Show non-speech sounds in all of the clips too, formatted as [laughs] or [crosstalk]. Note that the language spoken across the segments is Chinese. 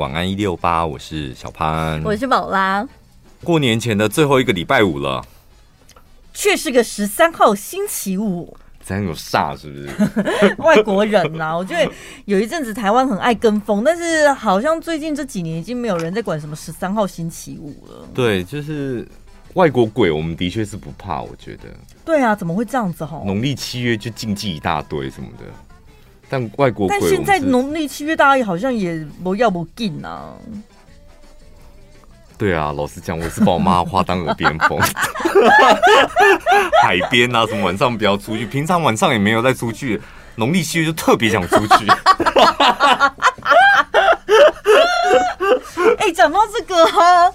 晚安一六八，我是小潘，我是宝拉。过年前的最后一个礼拜五了，却是个十三号星期五，这样有煞是不是？[laughs] 外国人呐、啊，我觉得有一阵子台湾很爱跟风，但是好像最近这几年已经没有人在管什么十三号星期五了。对，就是外国鬼，我们的确是不怕，我觉得。对啊，怎么会这样子？哈，农历七月就禁忌一大堆什么的。但外国，但现在农历七月，大家好像也不要不进啊。对啊，老实讲，我是把我妈话当耳边风。[laughs] 海边啊，什么晚上不要出去，平常晚上也没有再出去，农历七月就特别想出去。[laughs] 哎、欸，讲到这个哈，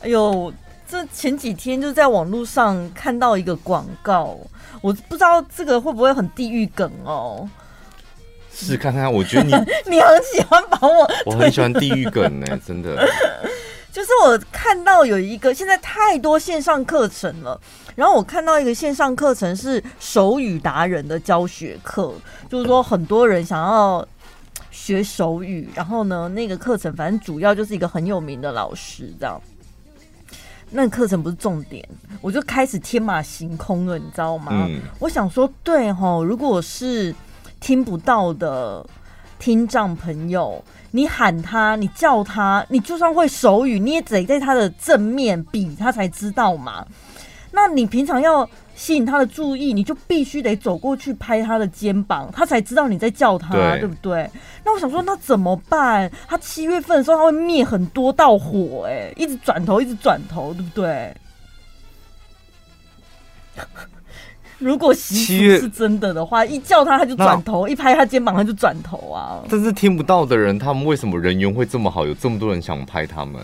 哎呦，这前几天就在网络上看到一个广告，我不知道这个会不会很地狱梗哦。试看看，我觉得你 [laughs] 你很喜欢把我，我很喜欢地狱梗呢，真的。[laughs] 就是我看到有一个现在太多线上课程了，然后我看到一个线上课程是手语达人的教学课，就是说很多人想要学手语，然后呢，那个课程反正主要就是一个很有名的老师这样。那课程不是重点，我就开始天马行空了，你知道吗？嗯、我想说，对吼，如果是。听不到的听障朋友，你喊他，你叫他，你就算会手语，你也得在他的正面比他才知道嘛。那你平常要吸引他的注意，你就必须得走过去拍他的肩膀，他才知道你在叫他，对，对不对？那我想说，那怎么办？他七月份的时候，他会灭很多道火，哎，一直转头，一直转头，对不对？如果习俗是真的的话，一叫他他就转头，一拍他肩膀他就转头啊。但是听不到的人，他们为什么人缘会这么好？有这么多人想拍他们，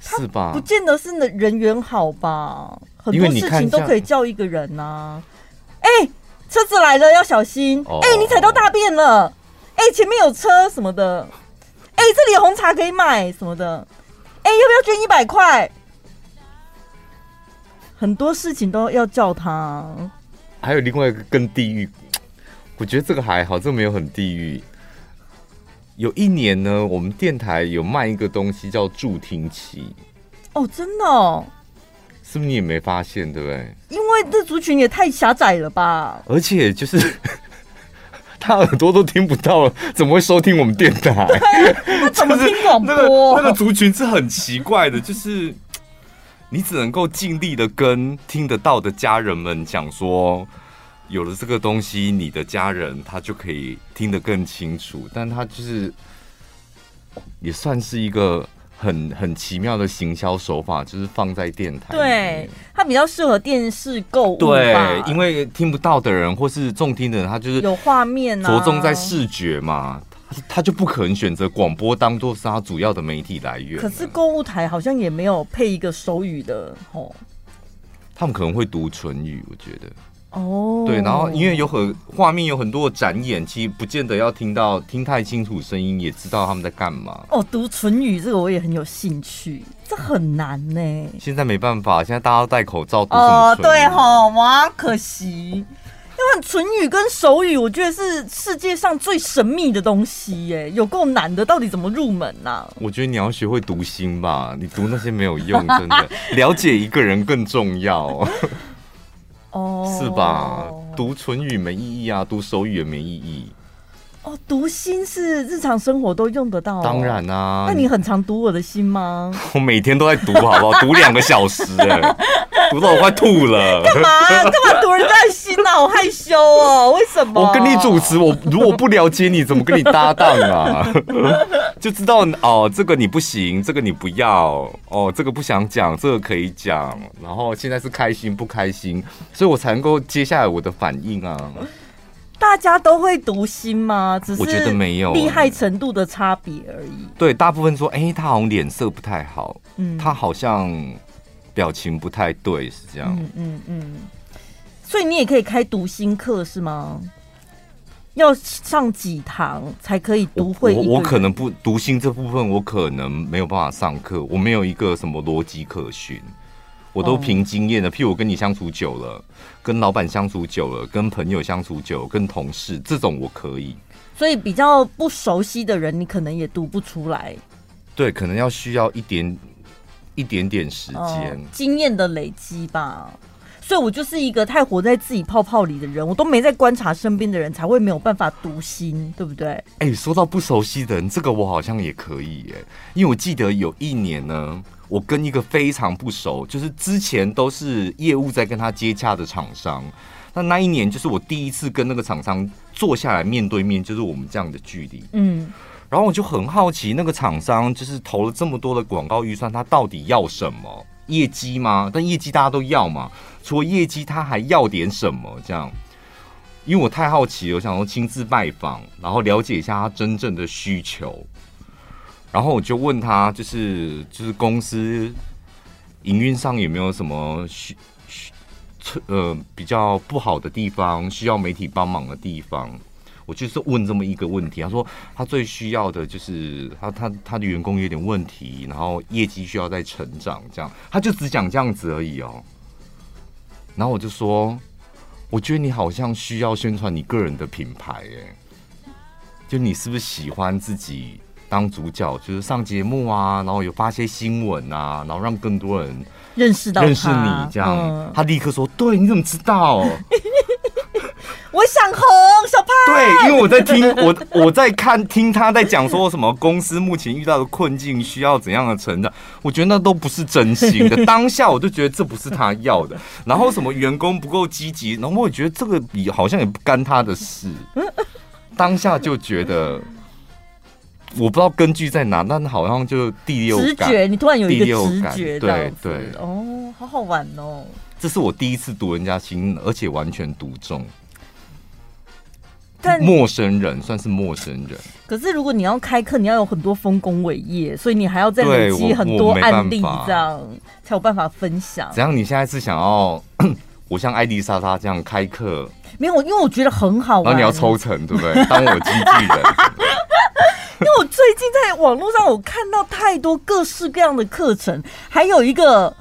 是吧？不见得是人缘好吧？很多事情都可以叫一个人呐、啊。哎、欸，车子来了要小心。哎、哦欸，你踩到大便了。哎、欸，前面有车什么的。哎、欸，这里有红茶可以买什么的。哎、欸，要不要捐一百块？很多事情都要叫他，还有另外一个更地狱，[tsk] 我觉得这个还好，这个没有很地狱。有一年呢，我们电台有卖一个东西叫助听器。哦，真的哦？是不是你也没发现，对不对？因为这族群也太狭窄了吧？而且就是 [laughs] 他耳朵都听不到了，怎么会收听我们电台？他怎么 [laughs] 听广播？那个那个族群是很奇怪的，就是。你只能够尽力的跟听得到的家人们讲说，有了这个东西，你的家人他就可以听得更清楚。但他就是也算是一个很很奇妙的行销手法，就是放在电台。对，它比较适合电视购物。对，因为听不到的人或是重听的人，他就是有画面，着重在视觉嘛。他就不可能选择广播当做是他主要的媒体来源。可是购物台好像也没有配一个手语的哦。他们可能会读唇语，我觉得。哦。对，然后因为有很画面有很多的展演，其实不见得要听到听太清楚声音，也知道他们在干嘛。哦，读唇语这个我也很有兴趣，这很难呢。现在没办法，现在大家都戴口罩读什么唇语？哦，对吼，哇，可惜。因为唇语跟手语，我觉得是世界上最神秘的东西耶，有够难的，到底怎么入门呢、啊？我觉得你要学会读心吧，你读那些没有用，真的，[laughs] 了解一个人更重要。哦，[laughs] 是吧？读唇语没意义啊，读手语也没意义。哦，读心是日常生活都用得到、哦，当然啊。那你很常读我的心吗？[laughs] 我每天都在读，好不好？读两个小时，哎，[laughs] 读到我快吐了。干嘛？干嘛读人家的心啊？好害羞哦，为什么？我跟你主持，我如果不了解你，怎么跟你搭档啊？[laughs] 就知道哦，这个你不行，这个你不要，哦，这个不想讲，这个可以讲。然后现在是开心不开心，所以我才能够接下来我的反应啊。大家都会读心吗？只是我觉得没有厉害程度的差别而已。对，大部分说，哎、欸，他好像脸色不太好，嗯，他好像表情不太对，是这样。嗯嗯嗯。所以你也可以开读心课是吗？要上几堂才可以读会？我我可能不读心这部分，我可能没有办法上课，我没有一个什么逻辑可循。我都凭经验的，譬如我跟你相处久了，跟老板相处久了，跟朋友相处久了，跟同事这种我可以。所以比较不熟悉的人，你可能也读不出来。对，可能要需要一点一点点时间、哦、经验的累积吧。所以我就是一个太活在自己泡泡里的人，我都没在观察身边的人，才会没有办法读心，对不对？哎、欸，说到不熟悉的人，这个我好像也可以耶，因为我记得有一年呢，我跟一个非常不熟，就是之前都是业务在跟他接洽的厂商，那那一年就是我第一次跟那个厂商坐下来面对面，就是我们这样的距离，嗯，然后我就很好奇，那个厂商就是投了这么多的广告预算，他到底要什么？业绩吗？但业绩大家都要嘛。除了业绩，他还要点什么？这样，因为我太好奇了，我想说亲自拜访，然后了解一下他真正的需求。然后我就问他，就是就是公司营运上有没有什么需需呃比较不好的地方，需要媒体帮忙的地方。我就是问这么一个问题。他说他最需要的就是他他他的员工有点问题，然后业绩需要再成长，这样他就只讲这样子而已哦。然后我就说，我觉得你好像需要宣传你个人的品牌，哎，就你是不是喜欢自己当主角，就是上节目啊，然后有发些新闻啊，然后让更多人认识到认识你这样。嗯、他立刻说：“对，你怎么知道？” [laughs] 我想红，小胖。对，因为我在听我我在看听他在讲说什么公司目前遇到的困境需要怎样的成长，我觉得那都不是真心的。[laughs] 当下我就觉得这不是他要的。然后什么员工不够积极，然后我觉得这个比好像也不干他的事。当下就觉得我不知道根据在哪，但好像就第六感，直觉，你突然有一个直觉，对对哦，好好玩哦。这是我第一次读人家心，而且完全读中。但陌生人算是陌生人，可是如果你要开课，你要有很多丰功伟业，所以你还要再累积很多案例，这样才有办法分享。怎样？你现在是想要我像艾迪莎莎这样开课？没有，因为我觉得很好玩。然后你要抽成，对不对？当我经纪人。[laughs] 因为我最近在网络上，我看到太多各式各样的课程，还有一个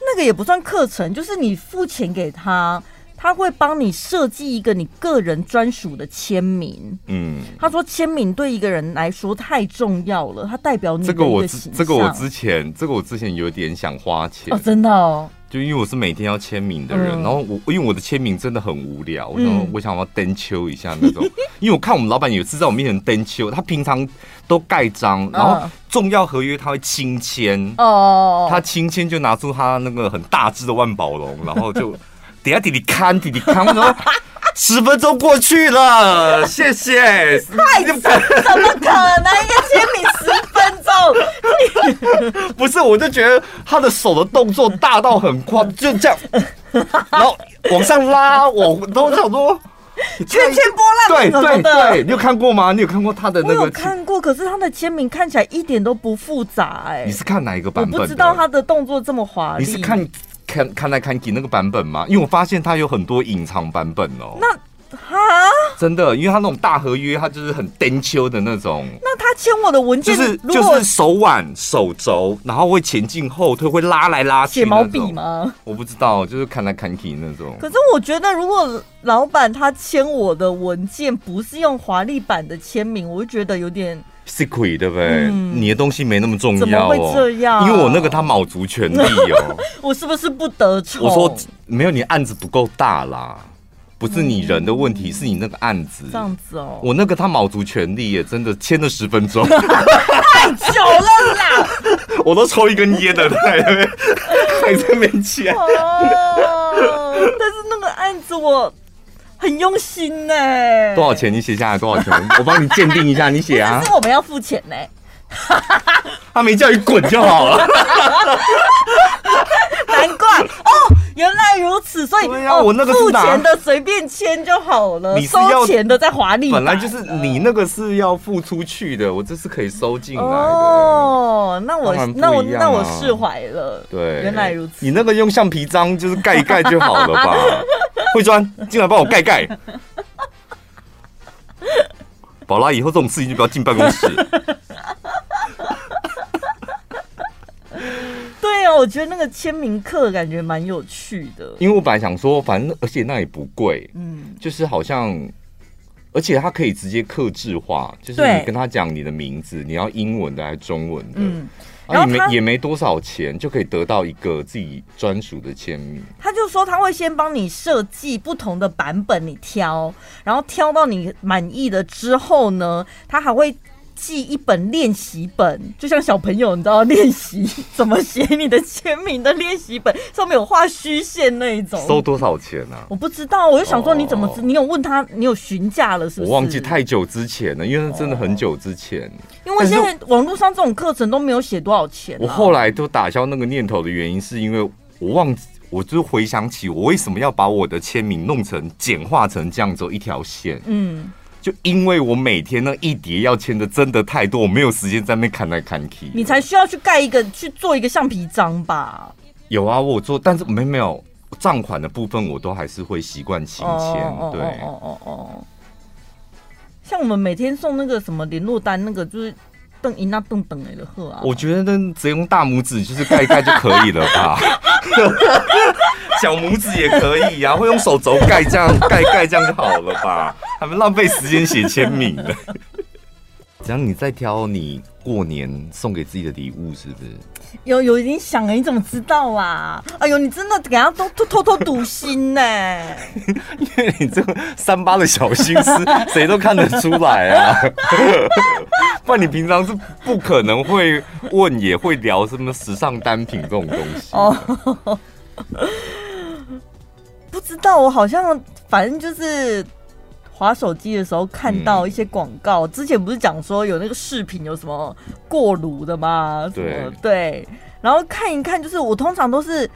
那个也不算课程，就是你付钱给他。他会帮你设计一个你个人专属的签名。嗯，他说签名对一个人来说太重要了，它代表你。这个我这个我之前这个我之前有点想花钱哦，真的哦。就因为我是每天要签名的人，嗯、然后我因为我的签名真的很无聊，然后我想要登秋一下那种。嗯、因为我看我们老板有次在我面前登秋，他平常都盖章，然后重要合约他会亲签哦，他亲签就拿出他那个很大只的万宝龙，然后就。[laughs] 底下弟弟看弟弟看，我说十分钟过去了，[laughs] 谢谢。太怎么可能一个签名十分钟？[laughs] 不是，我就觉得他的手的动作大到很夸，就这样，[laughs] 然后往上拉，我都想说圈圈波浪对对对，你有看过吗？你有看过他的那个？我有看过，可是他的签名看起来一点都不复杂哎。你是看哪一个版本？我不知道他的动作这么华丽。你是看？看看来看去那个版本吗？因为我发现它有很多隐藏版本哦。那哈，真的，因为他那种大合约，他就是很颠秋的那种。那他签我的文件就是就是手腕、手肘，然后会前进后退，会拉来拉去。写毛笔吗？我不知道，就是看来看去那种。可是我觉得，如果老板他签我的文件不是用华丽版的签名，我就觉得有点。Secret 对不对？嗯、你的东西没那么重要哦。怎么会这样？因为我那个他卯足全力哦。[laughs] 我是不是不得宠？我说没有，你案子不够大啦，不是你人的问题，嗯、是你那个案子这样子哦。我那个他卯足全力耶，真的签了十分钟，太久了啦。[laughs] 我都抽一根烟的，在那边 [laughs] 还在那边签。哦，但是那个案子我。很用心呢、欸，多少钱？你写下来多少钱？我帮你鉴定一下，你写啊。可是我们要付钱呢、欸，[laughs] 他没叫你滚就好了。[laughs] 难怪哦，原来如此，所以啊，我那个付钱的随便签就好了，[laughs] 你收钱的在华丽。本来就是你那个是要付出去的，我这是可以收进来的。哦，那我那我那我释怀了。对，原来如此。你那个用橡皮章就是盖一盖就好了吧？[laughs] 慧专，进来帮我盖盖。[laughs] 宝拉，以后这种事情就不要进办公室。对啊，我觉得那个签名课感觉蛮有趣的。因为我本来想说，反正而且那也不贵，嗯，就是好像而且它可以直接刻制化，就是你跟他讲你的名字，你要英文的还是中文的？嗯。然后也没也没多少钱，就可以得到一个自己专属的签名。他就说他会先帮你设计不同的版本，你挑，然后挑到你满意的之后呢，他还会。寄一本练习本，就像小朋友你知道练习怎么写你的签名的练习本，上面有画虚线那一种。收多少钱呢、啊？我不知道，我就想说你怎么你有问他，你有询价了是不是？我忘记太久之前了，因为那真的很久之前。哦、因为现在网络上这种课程都没有写多少钱、啊。我后来都打消那个念头的原因，是因为我忘记，我就回想起我为什么要把我的签名弄成简化成这样走一条线。嗯。就因为我每天那一叠要签的真的太多，我没有时间在那边看来看去。你才需要去盖一个去做一个橡皮章吧？有啊，我做，但是没没有账款的部分，我都还是会习惯请签。对，哦哦哦。像我们每天送那个什么联络单，那个就是邓一那邓等来的贺啊。我觉得那只用大拇指就是盖一盖就可以了吧。[laughs] 小拇指也可以呀、啊，会用手肘盖这样盖盖这样就好了吧？他们浪费时间写签名了。[laughs] 只要你在挑你过年送给自己的礼物，是不是？有有已经想了，你怎么知道啊？哎呦，你真的给他都偷偷偷堵心呢？因为你这个三八的小心思，谁都看得出来啊。[laughs] 不然你平常是不可能会问，也会聊什么时尚单品这种东西。哦。不知道，我好像反正就是滑手机的时候看到一些广告。之前不是讲说有那个视频有什么过炉的吗？对对，然后看一看，就是我通常都是。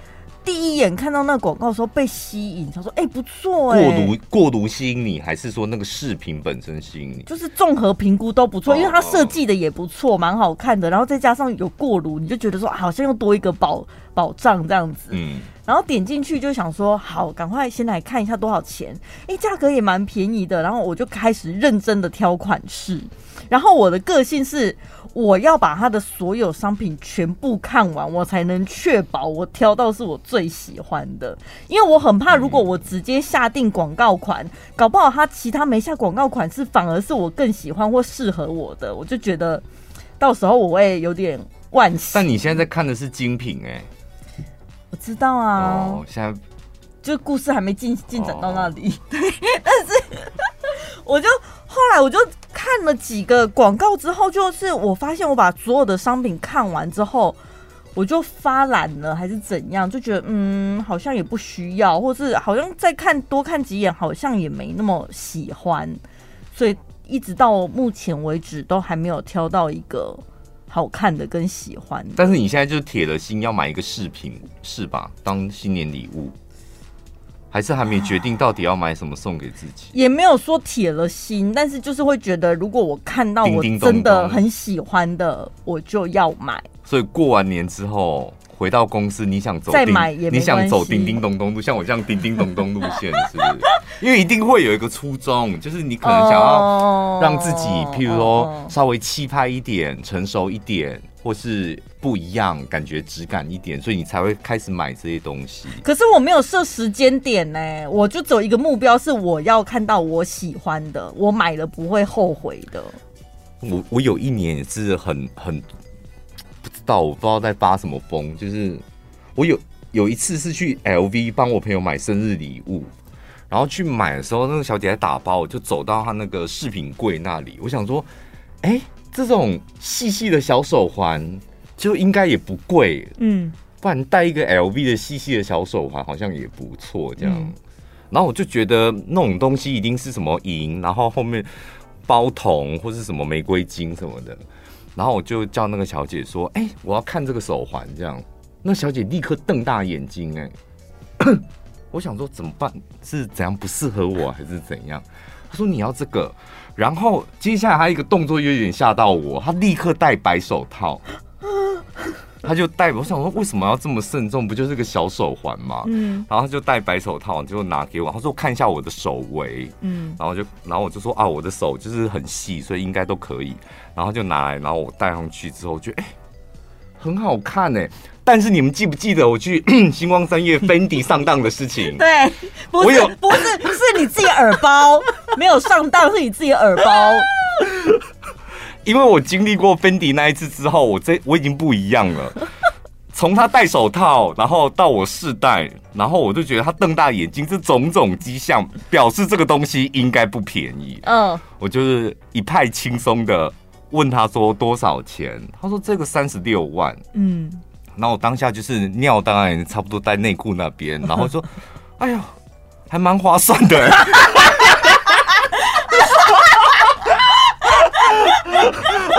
第一眼看到那个广告的时候被吸引，他说：“哎、欸，不错哎、欸。”过炉过炉吸引你，还是说那个视频本身吸引你？就是综合评估都不错，因为它设计的也不错，蛮好看的。然后再加上有过炉，你就觉得说好像又多一个保保障这样子。嗯。然后点进去就想说，好，赶快先来看一下多少钱。价格也蛮便宜的。然后我就开始认真的挑款式。然后我的个性是，我要把他的所有商品全部看完，我才能确保我挑到是我最喜欢的。因为我很怕，如果我直接下定广告款，嗯、搞不好他其他没下广告款是反而是我更喜欢或适合我的，我就觉得到时候我会有点惋惜。但你现在在看的是精品哎、欸，我知道啊，哦、现在就故事还没进进展到那里，对、哦，[laughs] 但是 [laughs] 我就。后来我就看了几个广告之后，就是我发现我把所有的商品看完之后，我就发懒了，还是怎样？就觉得嗯，好像也不需要，或是好像再看多看几眼，好像也没那么喜欢，所以一直到目前为止都还没有挑到一个好看的跟喜欢的。但是你现在就铁了心要买一个饰品是吧？当新年礼物。还是还没决定到底要买什么送给自己，也没有说铁了心，但是就是会觉得，如果我看到我真的很喜欢的，我就要买。所以过完年之后回到公司，你想走再买也你想走叮叮咚咚路，[laughs] 像我这样叮叮咚咚路线，是不是？因为一定会有一个初衷，就是你可能想要让自己，譬如说稍微气派一点，成熟一点。或是不一样，感觉质感一点，所以你才会开始买这些东西。可是我没有设时间点呢，我就走一个目标，是我要看到我喜欢的，我买了不会后悔的。我我有一年也是很很道，我不知道在发什么疯，就是我有有一次是去 LV 帮我朋友买生日礼物，然后去买的时候，那个小姐在打包，我就走到她那个饰品柜那里，我想说，哎、欸。这种细细的小手环就应该也不贵，嗯，不然戴一个 LV 的细细的小手环好像也不错，这样。嗯、然后我就觉得那种东西一定是什么银，然后后面包铜或是什么玫瑰金什么的。然后我就叫那个小姐说：“哎、我要看这个手环。”这样，那小姐立刻瞪大眼睛、欸，哎，[coughs] 我想说怎么办？是怎样不适合我，还是怎样？她说：“你要这个。”然后接下来她一个动作又有点吓到我，她立刻戴白手套，他就戴。我想说为什么要这么慎重？不就是个小手环嘛？嗯，然后他就戴白手套，就拿给我。他说看一下我的手围，嗯，然后就然后我就说啊，我的手就是很细，所以应该都可以。然后就拿来，然后我戴上去之后，觉得哎，很好看哎。但是你们记不记得我去 [coughs] 星光三月 Fendi 上当的事情？[laughs] 对，不是，有不是，不是你自己耳包。没有上当是你自己耳包。[laughs] 因为我经历过芬迪那一次之后，我这我已经不一样了。从他戴手套，然后到我试戴，然后我就觉得他瞪大眼睛，这种种迹象表示这个东西应该不便宜。嗯，我就是一派轻松的问他说多少钱，他说这个三十六万。嗯，然后我当下就是尿，当然差不多在内裤那边，然后说，[laughs] 哎呀，还蛮划算的。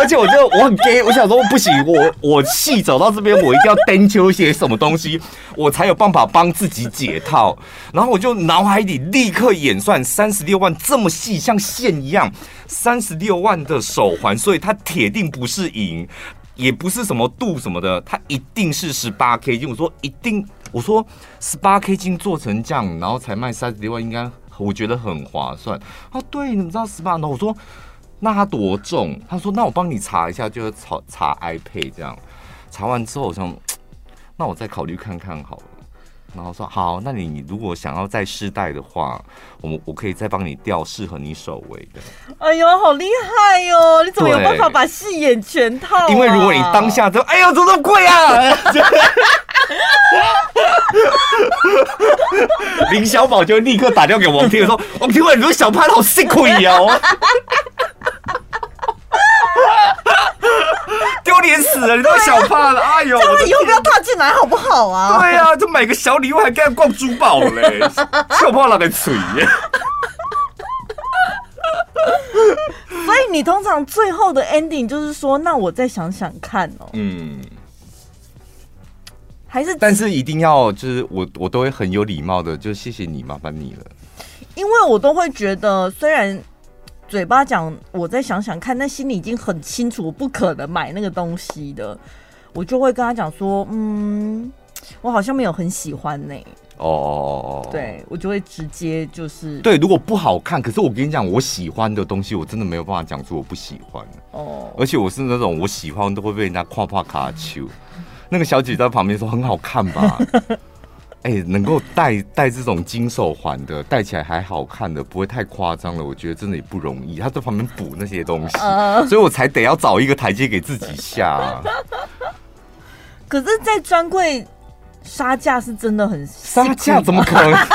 而且我就我很 gay，我想说不行，我我戏走到这边，我一定要单求些什么东西，我才有办法帮自己解套。然后我就脑海里立刻演算三十六万这么细，像线一样，三十六万的手环，所以它铁定不是银，也不是什么镀什么的，它一定是十八 K 金。我说一定，我说十八 K 金做成这样，然后才卖三十六万，应该我觉得很划算。哦，对，你们知道十八？那我说。那它多重？他说：“那我帮你查一下，就是查查 iPad 这样。查完之后，我想，[tsk] 那我再考虑看看好了。然后说好，那你如果想要再试戴的话，我我可以再帮你调适合你手围的。哎呦，好厉害哟！你怎么有办法把戏演全套啊？因为如果你当下就哎呦，怎么这么贵啊？[laughs] 林小宝就立刻打电话给王天说：王天伟，你说小潘好辛苦哦。” [laughs] 丢脸死了！你都小怕了，哎呦！这样以后不要踏进来好不好啊？对啊，就买个小礼物，还跟他逛珠宝嘞，小怕那个嘴。所以你通常最后的 ending 就是说，那我再想想看哦。嗯，还是，但是一定要就是我我都会很有礼貌的，就谢谢你，麻烦你了。因为我都会觉得，虽然。嘴巴讲，我再想想看，但心里已经很清楚，我不可能买那个东西的，我就会跟他讲说，嗯，我好像没有很喜欢呢、哦，对，我就会直接就是对，如果不好看，可是我跟你讲，我喜欢的东西，我真的没有办法讲出我不喜欢。哦，而且我是那种我喜欢都会被人家夸夸卡丘。那个小姐在旁边说很好看吧。哎、欸，能够戴戴这种金手环的，戴起来还好看的，不会太夸张了。我觉得真的也不容易，他在旁边补那些东西，呃、[laughs] 所以我才得要找一个台阶给自己下、啊。可是，在专柜杀价是真的很杀价，怎么可能？[laughs]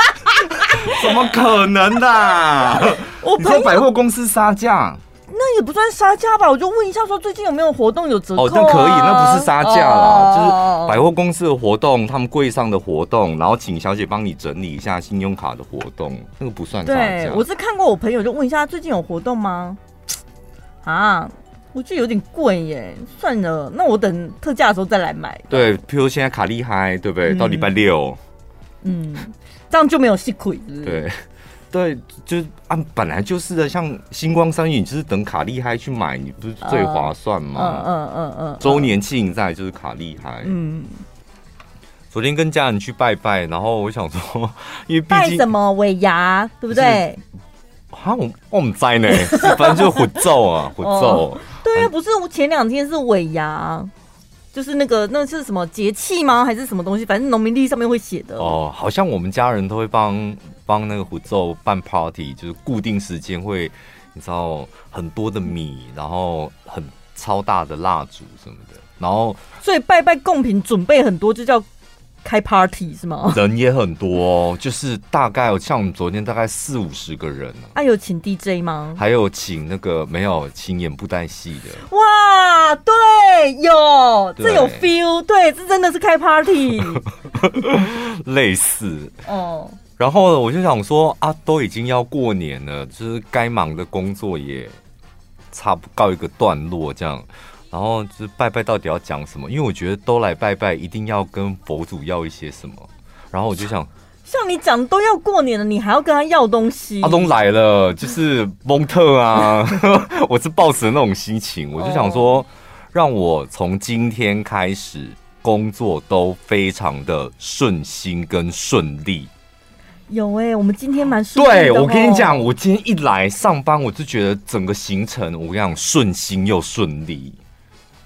怎么可能的、啊？我在百货公司杀价。那也不算杀价吧，我就问一下，说最近有没有活动有折扣、啊、哦，那可以，那不是杀价啦，就是百货公司的活动，他们柜上的活动，然后请小姐帮你整理一下信用卡的活动，那个不算杀价。我是看过我朋友就问一下，最近有活动吗？啊，我觉得有点贵耶，算了，那我等特价的时候再来买。对，譬如现在卡厉害，对不对？嗯、到礼拜六，嗯，这样就没有戏亏，对。对，就是按本来就是的，像星光三越，你就是等卡厉害去买，你不是最划算吗？嗯嗯嗯嗯。周年庆在就是卡厉害。嗯。昨天跟家人去拜拜，然后我想说，因为毕竟拜什么尾牙，对不对？啊，我我们在呢，反正就是虎咒啊，虎咒。对啊，不是前两天是尾牙。就是那个，那是什么节气吗？还是什么东西？反正农民历上面会写的。哦，好像我们家人都会帮帮那个虎咒办 party，就是固定时间会，你知道很多的米，然后很超大的蜡烛什么的，然后所以拜拜贡品准备很多，就叫。开 party 是吗？人也很多哦，就是大概像我们昨天大概四五十个人啊。有请 DJ 吗？还有请那个没有请演布袋戏的。哇，对，有，对这有 feel，对，这真的是开 party，[laughs] 类似哦。然后呢，我就想说啊，都已经要过年了，就是该忙的工作也差不告一个段落，这样。然后就是拜拜，到底要讲什么？因为我觉得都来拜拜，一定要跟佛祖要一些什么。然后我就想，[laughs] 像你讲都要过年了，你还要跟他要东西？阿东来了，就是蒙特啊！[laughs] 我是抱持那种心情，我就想说，让我从今天开始工作都非常的顺心跟顺利。有哎、欸，我们今天蛮顺利的。对，我跟你讲，我今天一来上班，我就觉得整个行程，我跟你讲，顺心又顺利。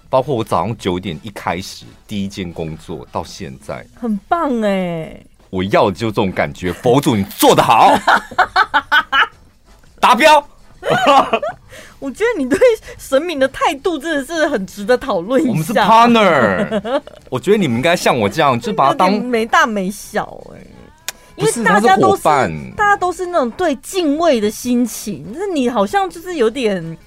包括我早上九点一开始第一件工作到现在，很棒哎！我要的就是这种感觉，佛祖你做得好。[laughs] 达标。[laughs] 我觉得你对神明的态度真的是很值得讨论一下。我们是 partner，我觉得你们应该像我这样，就把它当没大没小哎、欸。因为大家都是，是大家都是那种对敬畏的心情，那你好像就是有点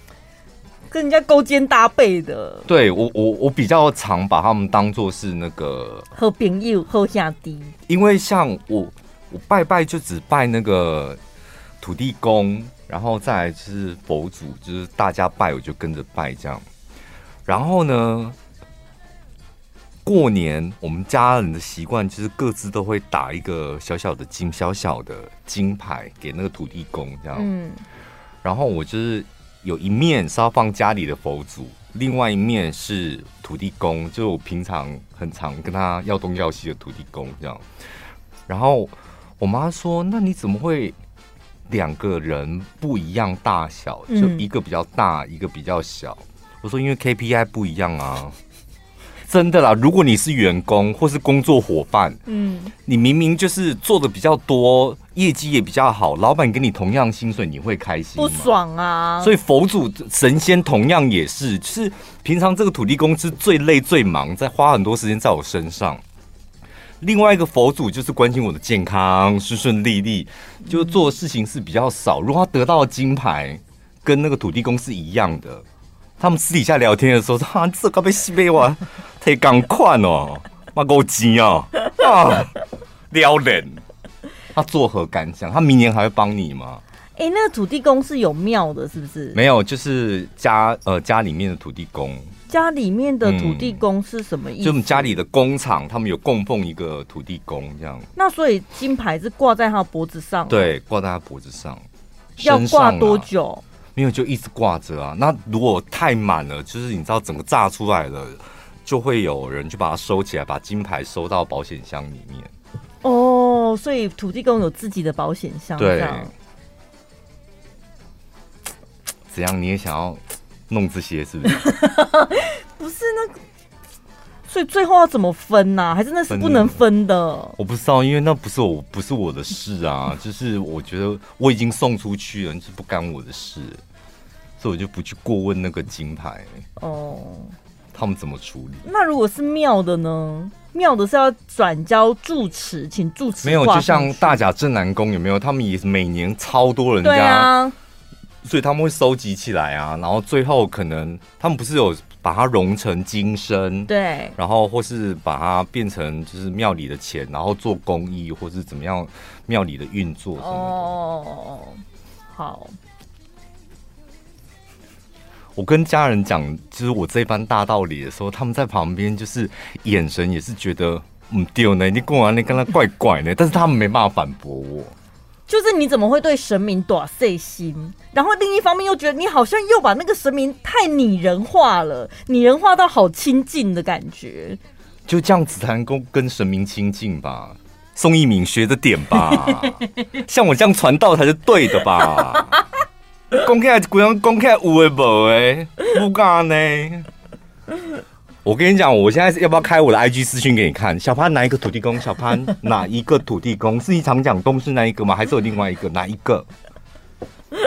跟人家勾肩搭背的。对我，我我比较常把他们当做是那个好朋友、好兄弟。因为像我，我拜拜就只拜那个土地公，然后再来就是佛祖，就是大家拜我就跟着拜这样。然后呢，过年我们家人的习惯就是各自都会打一个小小的金小小的金牌给那个土地公这样，嗯，然后我就是有一面是要放家里的佛祖，另外一面是土地公，就我平常很常跟他要东要西的土地公这样。然后我妈说：“那你怎么会两个人不一样大小？就一个比较大，一个比较小？”我说：“因为 KPI 不一样啊。”真的啦，如果你是员工或是工作伙伴，嗯，你明明就是做的比较多，业绩也比较好，老板给你同样薪水，你会开心？不爽啊！所以佛祖神仙同样也是，就是平常这个土地公是最累最忙，在花很多时间在我身上。另外一个佛祖就是关心我的健康，顺顺利利，就做的事情是比较少。如果他得到的金牌跟那个土地公是一样的。他们私底下聊天的时候说：“啊，这个被西北话太赶快哦，妈够急哦啊，撩人。”他作何感想？他明年还会帮你吗？哎、欸，那个土地公是有庙的，是不是？没有，就是家呃家里面的土地公。家里面的土地公是什么意思？嗯、就我们家里的工厂，他们有供奉一个土地公，这样。那所以金牌是挂在他脖子上？对，挂在他脖子上。要挂多久？因为就一直挂着啊，那如果太满了，就是你知道整个炸出来了，就会有人去把它收起来，把金牌收到保险箱里面。哦，所以土地公有自己的保险箱。对。怎样？你也想要弄这些是不是？[laughs] 不是那个。所以最后要怎么分呢、啊？还是那是不能分的？我不知道，因为那不是我不是我的事啊。就是我觉得我已经送出去了，是不干我的事，所以我就不去过问那个金牌。哦，他们怎么处理？那如果是庙的呢？庙的是要转交住持，请住持。没有，就像大甲镇南宫有没有？他们也是每年超多人家，对啊，所以他们会收集起来啊。然后最后可能他们不是有。把它融成金身，对，然后或是把它变成就是庙里的钱，然后做公益，或是怎么样庙里的运作什么的。哦，好。我跟家人讲，就是我这番大道理的时候，他们在旁边就是眼神也是觉得嗯丢呢，你过完你跟他怪怪呢，[laughs] 但是他们没办法反驳我。就是你怎么会对神明多碎心？然后另一方面又觉得你好像又把那个神明太拟人化了，拟人化到好亲近的感觉。就这样子才能够跟神明亲近吧？宋一鸣学着点吧，[laughs] 像我这样传道才是对的吧？公开不用公开有的无的，不敢呢。我跟你讲，我现在要不要开我的 IG 私讯给你看？小潘哪一个土地公？小潘哪一个土地公？是你常讲东是那一个吗？还是有另外一个？哪一个？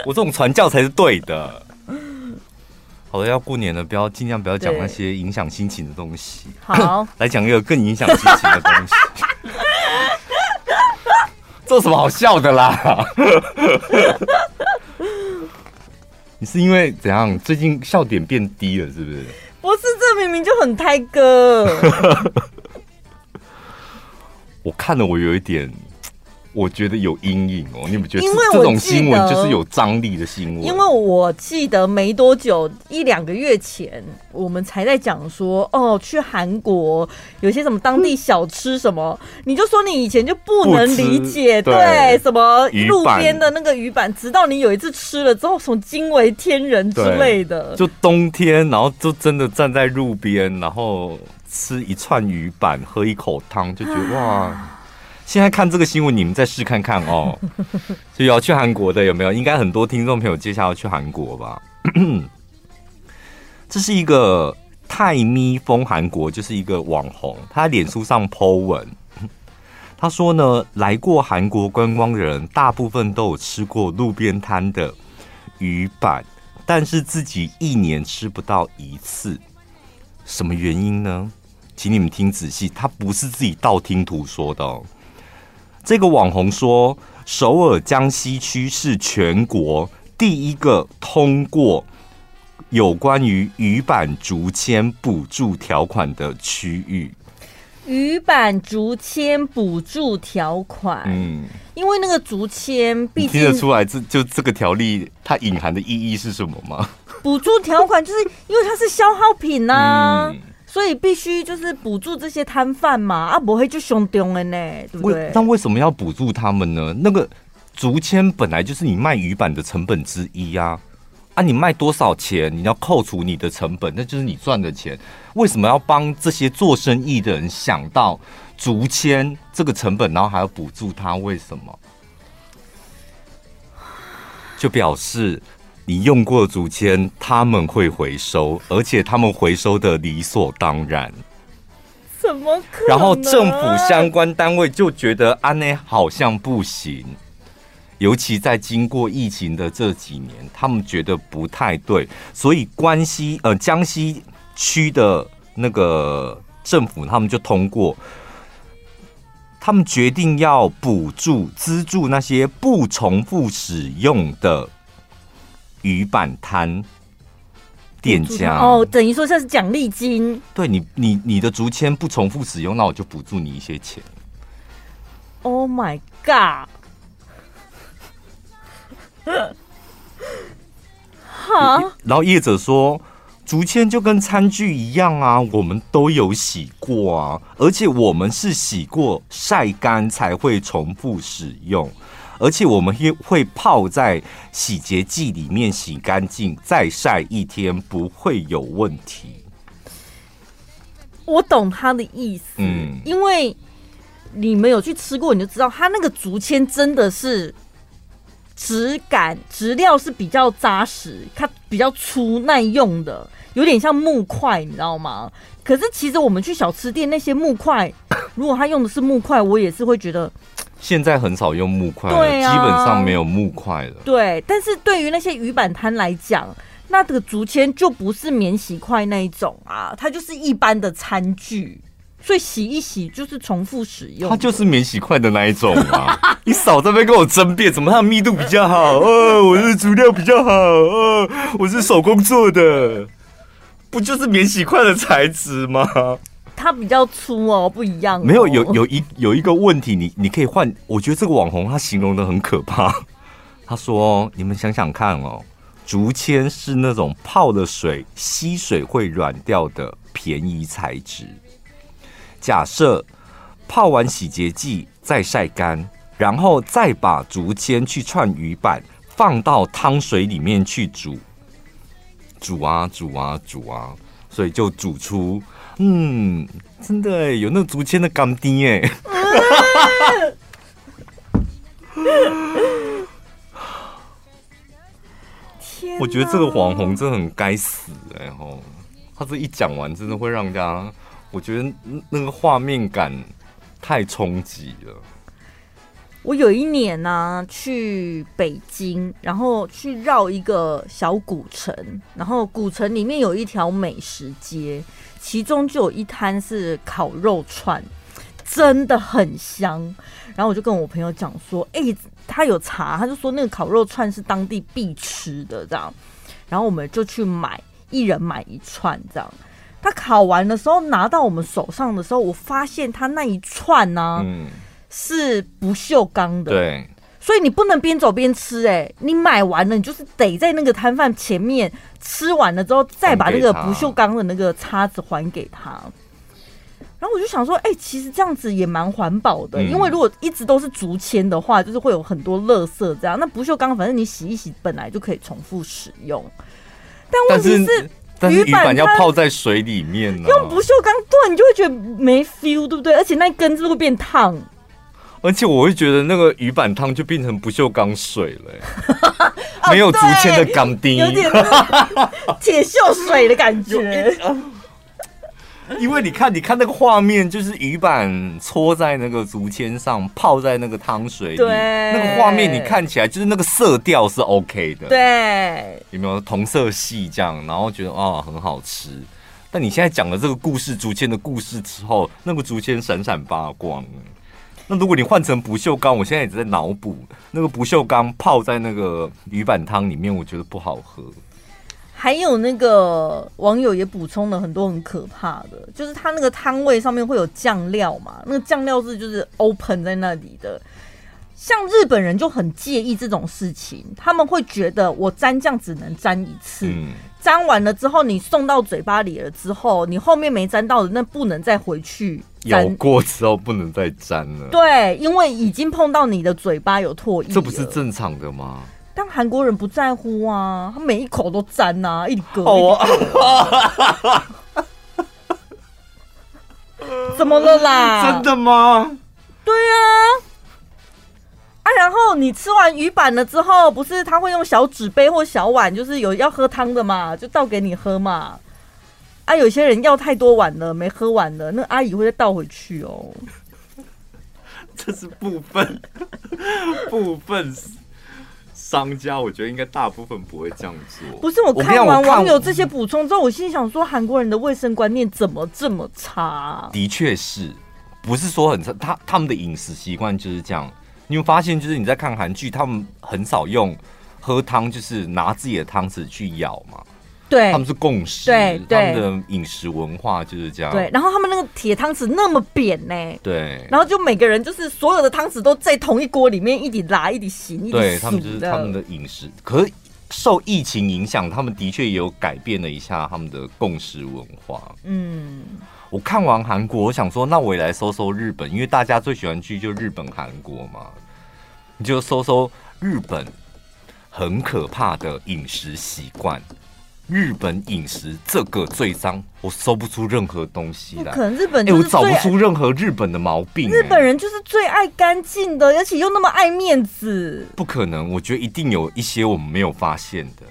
我这种传教才是对的。好了，要过年了，不要尽量不要讲那些影响心情的东西。好，[coughs] 来讲一个更影响心情的东西。[laughs] 这有什么好笑的啦？你是因为怎样？最近笑点变低了，是不是？不是，这明明就很胎哥。[laughs] 我看了，我有一点。我觉得有阴影哦，你们觉得因为这种新闻就是有张力的新闻？因为我记得没多久，一两个月前，我们才在讲说，哦，去韩国有些什么当地小吃什么，你就说你以前就不能理解，对，对什么路边的那个鱼板，直到你有一次吃了之后，从惊为天人之类的。就冬天，然后就真的站在路边，然后吃一串鱼板，喝一口汤，就觉得哇。现在看这个新闻，你们再试看看哦。[laughs] 所以要去韩国的有没有？应该很多听众朋友接下来要去韩国吧？[clears throat] 这是一个泰咪风韩国，就是一个网红，他在脸书上 po 文，他说呢，来过韩国观光的人，大部分都有吃过路边摊的鱼板，但是自己一年吃不到一次，什么原因呢？请你们听仔细，他不是自己道听途说的哦。这个网红说，首尔江西区是全国第一个通过有关于鱼板竹签补助条款的区域。鱼板竹签补助条款，嗯，因为那个竹签，毕竟听得出来，这就这个条例它隐含的意义是什么吗？补助条款就是因为它是消耗品呐、啊。嗯所以必须就是补助这些摊贩嘛，啊，不会就凶丢了呢，对不对？但为什么要补助他们呢？那个竹签本来就是你卖鱼板的成本之一呀，啊，啊，你卖多少钱，你要扣除你的成本，那就是你赚的钱。为什么要帮这些做生意的人想到竹签这个成本，然后还要补助他？为什么？就表示。你用过的竹签，他们会回收，而且他们回收的理所当然。怎么可能？然后政府相关单位就觉得安内好像不行，尤其在经过疫情的这几年，他们觉得不太对，所以关西呃江西区的那个政府，他们就通过，他们决定要补助资助那些不重复使用的。鱼板摊店家哦，等于说这是奖励金。对你，你你的竹签不重复使用，那我就补助你一些钱。Oh my god！好，然后业者说，竹签就跟餐具一样啊，我们都有洗过啊，而且我们是洗过晒干才会重复使用。而且我们会会泡在洗洁剂里面洗干净，再晒一天不会有问题。我懂他的意思，嗯，因为你们有去吃过，你就知道他那个竹签真的是质感质料是比较扎实，它比较粗耐用的，有点像木块，你知道吗？可是其实我们去小吃店那些木块，[coughs] 如果他用的是木块，我也是会觉得。现在很少用木块了，对啊，基本上没有木块了。对，但是对于那些鱼板摊来讲，那这个竹签就不是免洗筷那一种啊，它就是一般的餐具，所以洗一洗就是重复使用。它就是免洗筷的那一种啊！[laughs] 你少在那边跟我争辩，怎么它的密度比较好？哦，我是竹料比较好，哦，我是手工做的，不就是免洗筷的材质吗？它比较粗哦，不一样。没有，有有一有一个问题，你你可以换。我觉得这个网红他形容得很可怕。[laughs] 他说：“你们想想看哦，竹签是那种泡了水吸水会软掉的便宜材质。假设泡完洗洁剂再晒干，然后再把竹签去串鱼板，放到汤水里面去煮，煮啊煮啊煮啊，所以就煮出。”嗯，真的有那竹签的钢钉哎，天！我觉得这个网红真的很该死哎吼，他这一讲完，真的会让人家，我觉得那个画面感太冲击了。我有一年呢、啊、去北京，然后去绕一个小古城，然后古城里面有一条美食街，其中就有一摊是烤肉串，真的很香。然后我就跟我朋友讲说：“哎、欸，他有查，他就说那个烤肉串是当地必吃的这样。”然后我们就去买，一人买一串这样。他烤完的时候拿到我们手上的时候，我发现他那一串呢、啊。嗯是不锈钢的，对，所以你不能边走边吃，哎，你买完了，你就是得在那个摊贩前面吃完了之后，再把那个不锈钢的那个叉子还给他。然后我就想说，哎，其实这样子也蛮环保的，因为如果一直都是竹签的话，就是会有很多垃圾这样。那不锈钢，反正你洗一洗，本来就可以重复使用。但问题是，但是鱼板要泡在水里面，用不锈钢炖，你就会觉得没 feel，对不对？而且那一根是会变烫。而且我会觉得那个鱼板汤就变成不锈钢水了，[laughs] 没有竹签的钢钉，有点 [laughs] 铁锈水的感觉。[laughs] 因为你看，你看那个画面，就是鱼板搓在那个竹签上，泡在那个汤水里，对，那个画面你看起来就是那个色调是 OK 的，对，有没有同色系这样，然后觉得啊很好吃。但你现在讲了这个故事，竹签的故事之后，那个竹签闪闪发光。那如果你换成不锈钢，我现在一直在脑补那个不锈钢泡在那个鱼板汤里面，我觉得不好喝。还有那个网友也补充了很多很可怕的，就是它那个汤位上面会有酱料嘛，那个酱料是就是 open 在那里的。像日本人就很介意这种事情，他们会觉得我沾酱只能沾一次，嗯、沾完了之后你送到嘴巴里了之后，你后面没沾到的那不能再回去咬过之后不能再沾了。对，因为已经碰到你的嘴巴有唾液，这不是正常的吗？但韩国人不在乎啊，他每一口都沾呐、啊，一口。[laughs] 怎么了啦？真的吗？对啊。啊，然后你吃完鱼板了之后，不是他会用小纸杯或小碗，就是有要喝汤的嘛，就倒给你喝嘛。啊，有些人要太多碗了，没喝完的，那阿姨会再倒回去哦。[laughs] 这是部分 [laughs] 部分商家，我觉得应该大部分不会这样做。不是，我看完网友这些补充之后，我心想说，韩国人的卫生观念怎么这么差？的确是，不是说很差，他他们的饮食习惯就是这样。你会发现，就是你在看韩剧，他们很少用喝汤，就是拿自己的汤匙去舀嘛。对，他们是共识，对，他们的饮食文化就是这样。对，然后他们那个铁汤匙那么扁呢、欸，对，然后就每个人就是所有的汤匙都在同一锅里面一起拉、一起洗、一起对，他们就是他们的饮食。可是受疫情影响，他们的确也有改变了一下他们的共识文化。嗯。我看完韩国，我想说，那我也来搜搜日本，因为大家最喜欢去就日本、韩国嘛。你就搜搜日本很可怕的饮食习惯，日本饮食这个最脏，我搜不出任何东西来。可能日本，哎，我找不出任何日本的毛病。日本人就是最爱干净的，而且又那么爱面子。不可能，我觉得一定有一些我们没有发现的。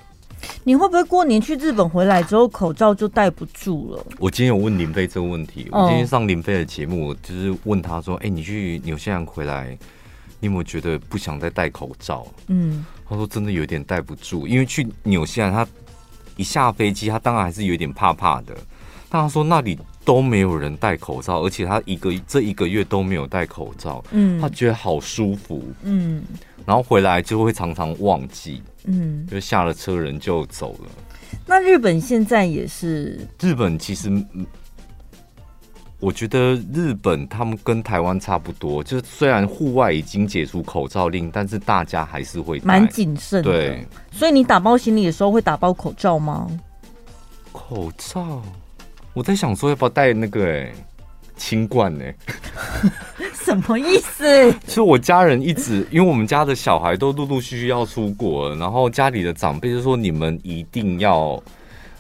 你会不会过年去日本回来之后口罩就戴不住了？我今天有问林飞这个问题。我今天上林飞的节目，我就是问他说：“哎、欸，你去纽西兰回来，你有没有觉得不想再戴口罩？”嗯，他说真的有点戴不住，因为去纽西兰他一下飞机，他当然还是有点怕怕的。但他说那里都没有人戴口罩，而且他一个这一个月都没有戴口罩，嗯，他觉得好舒服，嗯，然后回来就会常常忘记。嗯，就下了车人就走了。那日本现在也是？日本其实，我觉得日本他们跟台湾差不多，就是虽然户外已经解除口罩令，但是大家还是会蛮谨慎的。对，所以你打包行李的时候会打包口罩吗？口罩，我在想说要不要带那个哎。清冠呢？[laughs] 什么意思？[laughs] 其实我家人一直，因为我们家的小孩都陆陆续续要出国了，然后家里的长辈就说：“你们一定要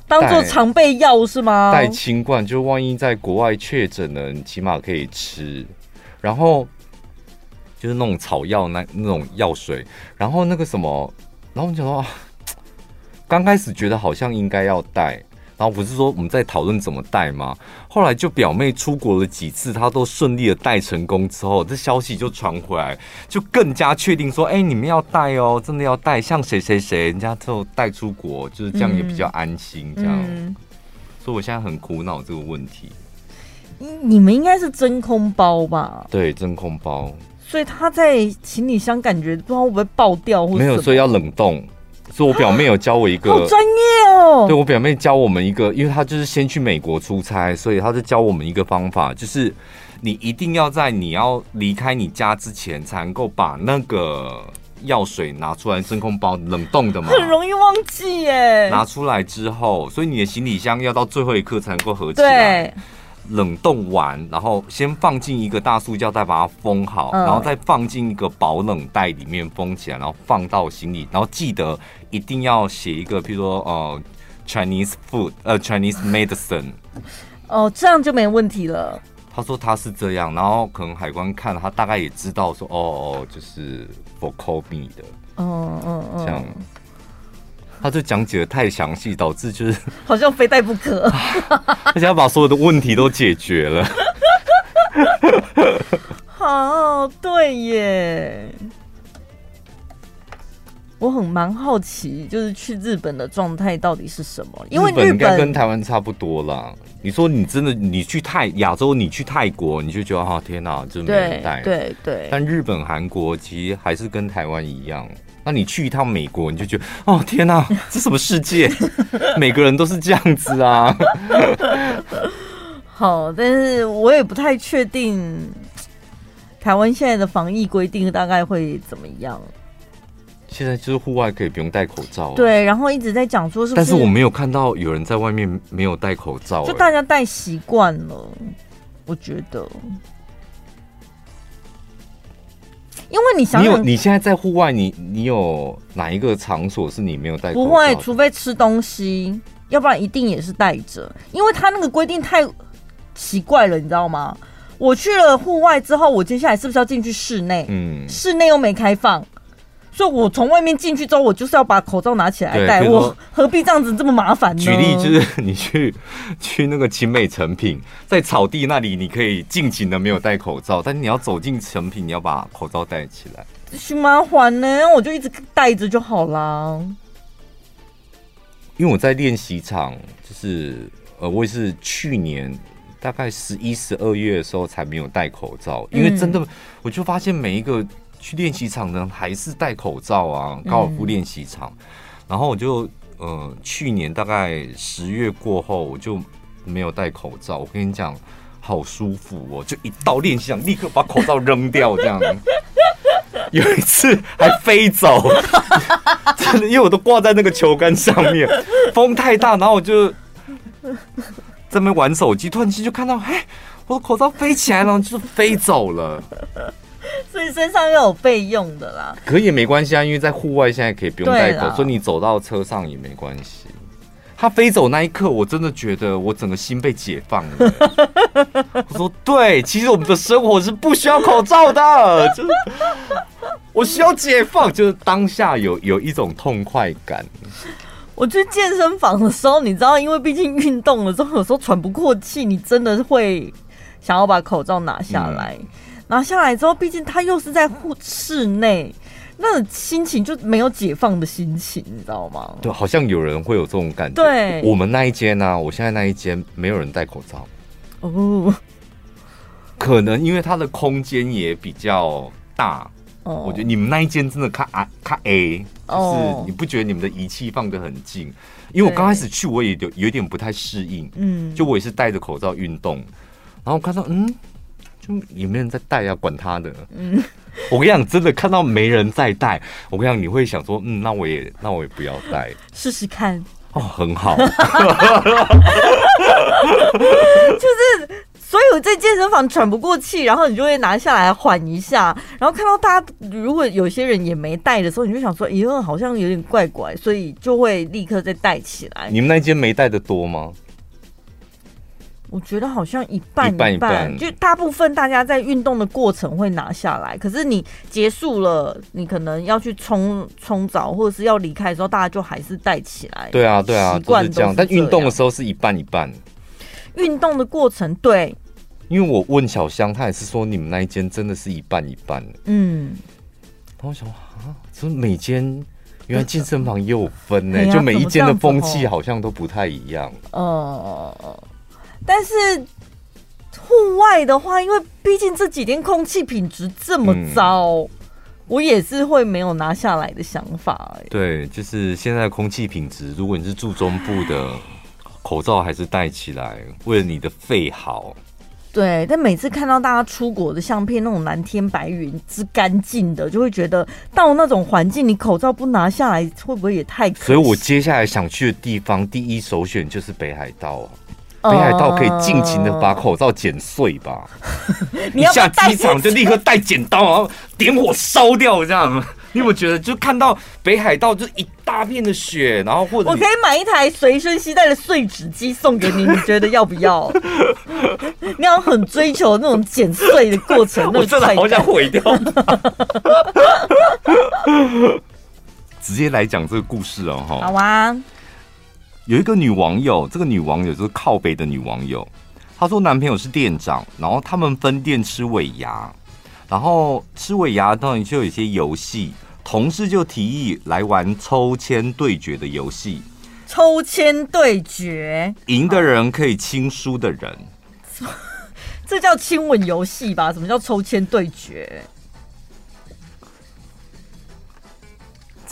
当做常备药是吗？带清罐，就万一在国外确诊了，你起码可以吃。然后就是那种草药那那种药水，然后那个什么，然后我们讲说，刚开始觉得好像应该要带。”然后不是说我们在讨论怎么带吗？后来就表妹出国了几次，她都顺利的带成功之后，这消息就传回来，就更加确定说，哎，你们要带哦，真的要带，像谁谁谁，人家都带出国，就是这样也比较安心，这样。嗯、所以我现在很苦恼这个问题。你们应该是真空包吧？对，真空包。所以他在行李箱感觉不知道会不会爆掉，或者没有，所以要冷冻。所以我表妹有教我一个，好专业哦。对，我表妹教我们一个，因为她就是先去美国出差，所以她就教我们一个方法，就是你一定要在你要离开你家之前，才能够把那个药水拿出来，真空包冷冻的嘛，很容易忘记耶。拿出来之后，所以你的行李箱要到最后一刻才能够合起来。对。冷冻完，然后先放进一个大塑胶袋，把它封好，嗯、然后再放进一个保冷袋里面封起来，然后放到行李，然后记得一定要写一个，譬如说呃，Chinese food，呃，Chinese medicine。[laughs] 哦，这样就没问题了。他说他是这样，然后可能海关看了，他大概也知道说，哦哦，就是 for COVID 的。嗯嗯嗯，这样。他就讲解的太详细，导致就是 [laughs] 好像非戴不可，[laughs] 而且要把所有的问题都解决了。[laughs] 好，对耶。我很蛮好奇，就是去日本的状态到底是什么？因为日本应该跟台湾差不多啦。你说你真的你去泰亚洲，你去泰国，你就觉得哈天哪，就没人带。对对对。但日本、韩国其实还是跟台湾一样。那你去一趟美国，你就觉得哦天哪，这什么世界？[laughs] 每个人都是这样子啊。[laughs] 好，但是我也不太确定台湾现在的防疫规定大概会怎么样。现在就是户外可以不用戴口罩，啊，对，然后一直在讲说是，不是，但是我没有看到有人在外面没有戴口罩，就大家戴习惯了，我觉得，因为你想，想，你有你现在在户外，你你有哪一个场所是你没有戴口罩？不会，除非吃东西，要不然一定也是戴着，因为他那个规定太奇怪了，你知道吗？我去了户外之后，我接下来是不是要进去室内？嗯，室内又没开放。所以，我从外面进去之后，我就是要把口罩拿起来戴。我何必这样子这么麻烦呢？举例就是，你去去那个精美成品，在草地那里，你可以尽情的没有戴口罩，但你要走进成品，你要把口罩戴起来，这麻烦呢？我就一直戴着就好啦。因为我在练习场，就是呃，我也是去年大概十一、十二月的时候才没有戴口罩，因为真的，我就发现每一个。去练习场呢，还是戴口罩啊？高尔夫练习场，嗯、然后我就呃，去年大概十月过后，我就没有戴口罩。我跟你讲，好舒服哦！就一到练习场，立刻把口罩扔掉，这样。[laughs] 有一次还飞走，真的，因为我都挂在那个球杆上面，风太大，然后我就在那边玩手机，突然间就看到，哎，我的口罩飞起来了，就飞走了。[laughs] 所以身上要有备用的啦，可以也没关系啊，因为在户外现在可以不用戴口罩，所以你走到车上也没关系。他飞走那一刻，我真的觉得我整个心被解放了。[laughs] 我说对，其实我们的生活是不需要口罩的，就是我需要解放，就是当下有有一种痛快感。我去健身房的时候，你知道，因为毕竟运动了之后，有时候喘不过气，你真的会想要把口罩拿下来。嗯拿下来之后，毕竟他又是在户室内，那种心情就没有解放的心情，你知道吗？对，好像有人会有这种感觉。对，我们那一间呢、啊，我现在那一间没有人戴口罩。哦，可能因为它的空间也比较大。哦，我觉得你们那一间真的卡啊卡 A，就是你不觉得你们的仪器放得很近？因为我刚开始去，我也有有点不太适应。嗯，就我也是戴着口罩运动，然后看到嗯。就也没人在戴啊，管他的。嗯，[laughs] 我跟你讲，真的看到没人在带，我跟你讲，你会想说，嗯，那我也，那我也不要带，试试看。哦，很好。[laughs] 就是，所以我在健身房喘不过气，然后你就会拿下来缓一下，然后看到大家如果有些人也没带的时候，你就想说，咦，好像有点怪怪，所以就会立刻再带起来。你们那间没带的多吗？我觉得好像一半一半，就大部分大家在运动的过程会拿下来，可是你结束了，你可能要去冲冲澡或者是要离开的时候，大家就还是带起来。对啊，对啊，习惯是这样。但运动的时候是一半一半。运动的过程对，因为我问小香，她也是说你们那一间真的是一半一半。嗯，然后我想啊，这每间原来健身房也有分呢、[laughs] 欸，就每一间的风气好像都不太一样。哦。呃但是户外的话，因为毕竟这几天空气品质这么糟，嗯，我也是会没有拿下来的想法。对，就是现在空气品质，如果你是住中部的，[sighs] 口罩还是戴起来，为了你的肺好。对，但每次看到大家出国的相片，那种蓝天白云之干净的，就会觉得到那种环境，你口罩不拿下来，会不会也太可？所以我接下来想去的地方，第一首选就是北海道啊。北海道可以尽情的把口罩剪碎吧？[laughs] 你下机场就立刻带剪刀，然后点火烧掉这样。[laughs] 你有没有觉得，就看到北海道就一大片的雪，然后或者我可以买一台随身携带的碎纸机送给你，你觉得要不要？[laughs] 你要很追求那种剪碎的过程，我真的好想毁掉。直接来讲这个故事哦，哈。好啊。有一个女网友，这个女网友就是靠北的女网友。她说男朋友是店长，然后他们分店吃尾牙，然后吃尾牙当然就有一些游戏，同事就提议来玩抽签对决的游戏。抽签对决，赢的人可以亲输的人。这叫亲吻游戏吧？什么叫抽签对决？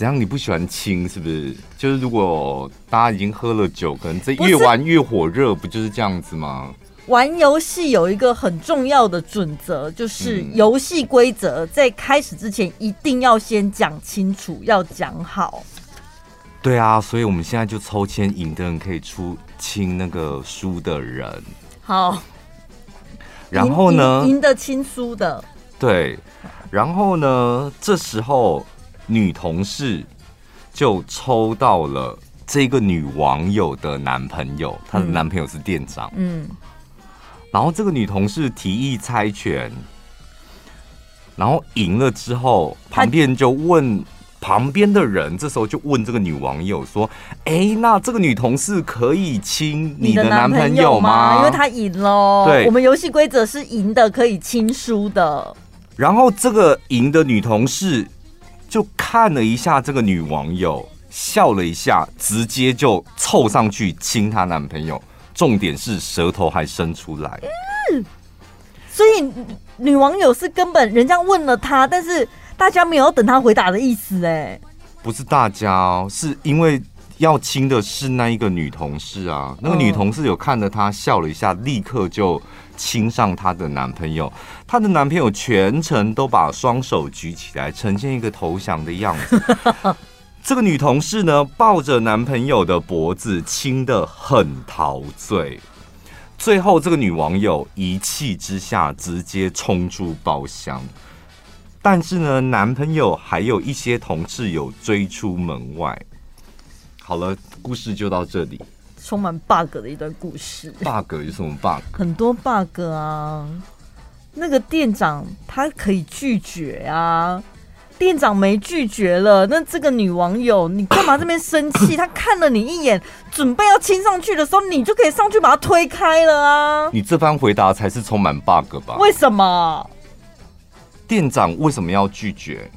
怎样？你不喜欢亲是不是？就是如果大家已经喝了酒，可能这越玩越火热，不就是这样子吗？玩游戏有一个很重要的准则，就是游戏规则在开始之前一定要先讲清楚，要讲好。对啊，所以我们现在就抽签，赢的人可以出亲那个输的人。好，然后呢？赢的亲输的。对，然后呢？这时候。女同事就抽到了这个女网友的男朋友，她的男朋友是店长。嗯，然后这个女同事提议猜拳，然后赢了之后，旁边就问旁边的人，这时候就问这个女网友说：“哎，那这个女同事可以亲你的男朋友吗？因为她赢了。对，我们游戏规则是赢的可以亲输的。然后这个赢的女同事。就看了一下这个女网友，笑了一下，直接就凑上去亲她男朋友。重点是舌头还伸出来。嗯，所以女网友是根本人家问了她，但是大家没有等她回答的意思。哎，不是大家哦，是因为要亲的是那一个女同事啊。那个女同事有看着她笑了一下，立刻就。亲上她的男朋友，她的男朋友全程都把双手举起来，呈现一个投降的样子。[laughs] 这个女同事呢，抱着男朋友的脖子，亲的很陶醉。最后，这个女网友一气之下，直接冲出包厢。但是呢，男朋友还有一些同事有追出门外。好了，故事就到这里。充满 bug 的一段故事。bug 有什么 bug？很多 bug 啊！那个店长他可以拒绝啊，店长没拒绝了，那这个女网友你干嘛这边生气？他看了你一眼，准备要亲上去的时候，你就可以上去把他推开了啊！你这番回答才是充满 bug 吧？为什么？店长为什么要拒绝？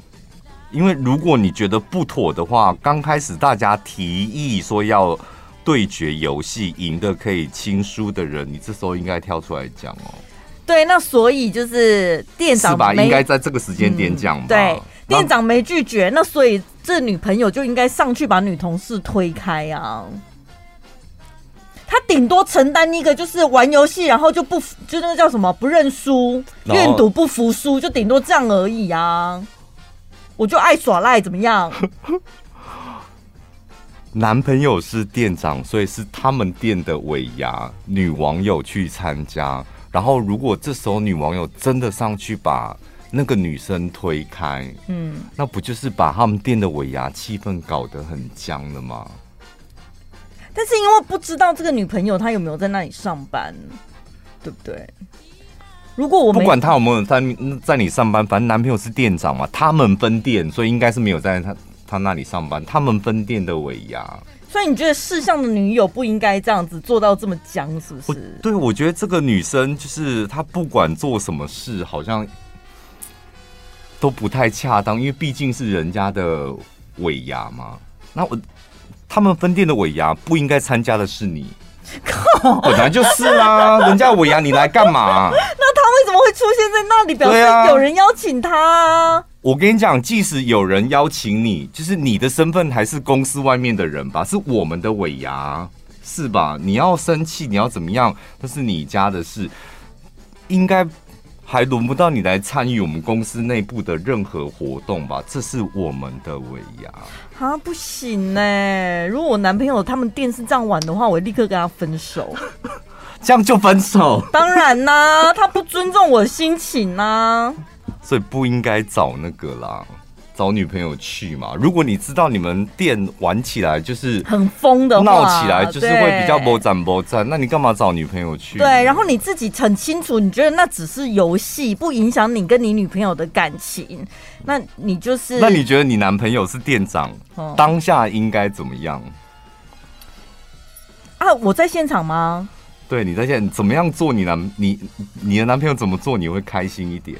因为如果你觉得不妥的话，刚开始大家提议说要。对决游戏赢的可以亲输的人，你这时候应该跳出来讲哦。对，那所以就是店长是吧？应该在这个时间点讲吧。嗯。对，店长没拒绝，那所以这女朋友就应该上去把女同事推开啊。他顶多承担一个就是玩游戏，然后就不就那个叫什么不认输，愿赌不服输，就顶多这样而已啊。我就爱耍赖，怎么样？[laughs] 男朋友是店长，所以是他们店的尾牙，女网友去参加。然后，如果这时候女网友真的上去把那个女生推开，嗯，那不就是把他们店的尾牙气氛搞得很僵了吗？但是因为不知道这个女朋友她有没有在那里上班，对不对？如果我不管他有没有在在你上班，反正男朋友是店长嘛，他们分店，所以应该是没有在他。他那里上班，他们分店的尾牙，所以你觉得世相的女友不应该这样子做到这么僵，是不是？对，我觉得这个女生就是她，不管做什么事，好像都不太恰当，因为毕竟是人家的尾牙嘛。那我他们分店的尾牙不应该参加的是你，[laughs] 本来就是啦，人家尾牙你来干嘛？[laughs] 那他为什么会出现在那里？表示有人邀请他。我跟你讲，即使有人邀请你，就是你的身份还是公司外面的人吧，是我们的尾牙，是吧？你要生气，你要怎么样，那是你家的事，应该还轮不到你来参与我们公司内部的任何活动吧？这是我们的尾牙啊，不行呢！如果我男朋友他们店是这样玩的话，我立刻跟他分手，[laughs] 这样就分手？当然啦，他不尊重我的心情啊。所以不应该找那个啦。找女朋友去嘛。如果你知道你们店玩起来就是很疯的话，闹起来就是会比较波战波战，那你干嘛找女朋友去？对，然后你自己很清楚，你觉得那只是游戏，不影响你跟你女朋友的感情，那你就是。那你觉得你男朋友是店长，哦、当下应该怎么样？啊，我在现场吗？对，你在现场怎么样做？你男你你的男朋友怎么做你会开心一点？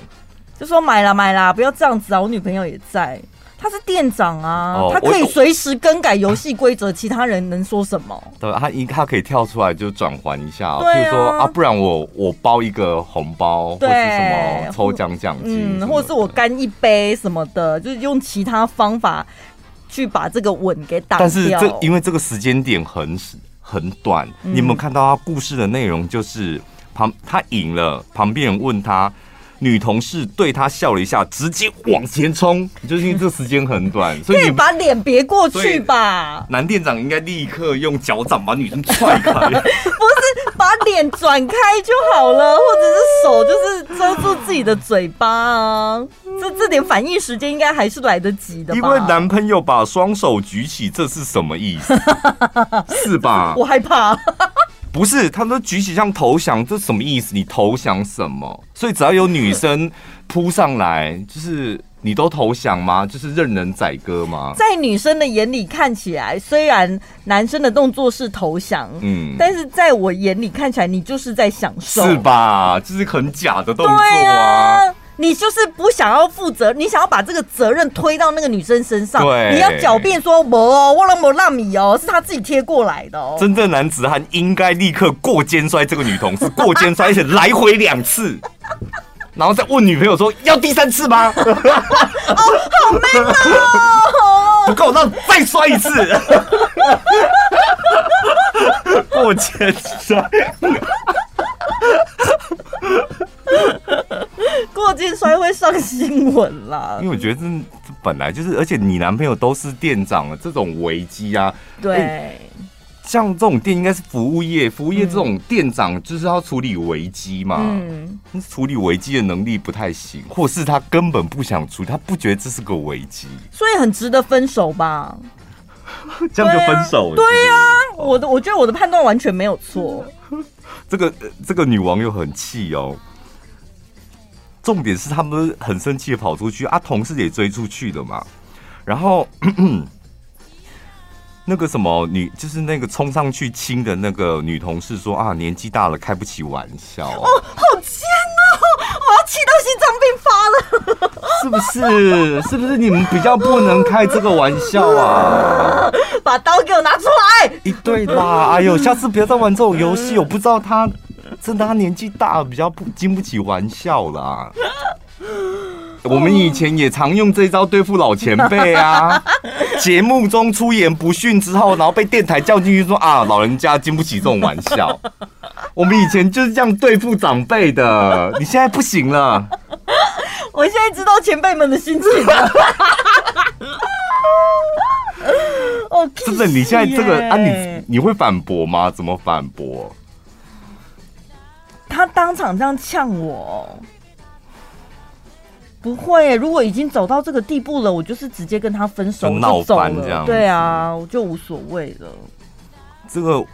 就说买啦买啦，不要这样子啊！我女朋友也在，他是店长啊，哦、他可以随时更改游戏规则，其他人能说什么？[laughs] 对，他应他可以跳出来就转还一下，比如说啊，不然我我包一个红包，对或是什么抽奖奖金，嗯，或者是我干一杯什么的，就是用其他方法去把这个吻给打掉。但是这因为这个时间点很很短，嗯、你有没有看到他故事的内容？就是旁他赢了，旁边人问他。女同事对他笑了一下，直接往前冲，就是因为这个时间很短，[laughs] 所以你把脸别过去吧。男店长应该立刻用脚掌把女生踹开，[laughs] 不是把脸转开就好了，[laughs] 或者是手就是遮住自己的嘴巴啊。这这点反应时间应该还是来得及的吧。因为男朋友把双手举起，这是什么意思？是吧？我害怕。不是，他们都举起像投降，这什么意思？你投降什么？所以只要有女生扑上来，就是你都投降吗？就是任人宰割吗？在女生的眼里看起来，虽然男生的动作是投降，嗯，但是在我眼里看起来，你就是在享受，是吧？就是很假的动作啊。你就是不想要负责，你想要把这个责任推到那个女生身上。对，你要狡辩说我我让我让米哦，是他自己贴过来的哦。真正男子汉应该立刻过肩摔这个女同事，过肩摔而且来回两次，然后再问女朋友说要第三次吗？哦，好 man 哦！不够，那再摔一次。[laughs] 过肩摔。过肩摔会上新闻啦，因为我觉得这本来就是，而且你男朋友都是店长了，这种危机啊，对、欸，像这种店应该是服务业，服务业这种店长就是要处理危机嘛，嗯，处理危机的能力不太行，或是他根本不想处理，他不觉得这是个危机，所以很值得分手吧？[laughs] 这样就分手了？对呀、啊，我的我觉得我的判断完全没有错。[laughs] 这个这个女网友很气哦。重点是他们很生气的跑出去啊，同事也追出去了嘛。然后 [clears throat] 那个什么女，就是那个冲上去亲的那个女同事说啊，年纪大了开不起玩笑哦，好贱哦，我要气到心脏病发了，是不是？是不是你们比较不能开这个玩笑啊？[laughs] 把刀给我拿出来！一对啦，哎呦，下次不要再玩这种游戏，我不知道他。真的，他年纪大了，比较不经不起玩笑啦。[laughs] 我们以前也常用这招对付老前辈啊。[laughs] 节目中出言不逊之后，然后被电台叫进去说啊，老人家经不起这种玩笑。[laughs] 我们以前就是这样对付长辈的。你现在不行了。我现在知道前辈们的心情了。哦，真的，你现在这个啊你，你你会反驳吗？怎么反驳？他当场这样呛我，不会。如果已经走到这个地步了，我就是直接跟他分手就走了。对啊，我就无所谓了。这个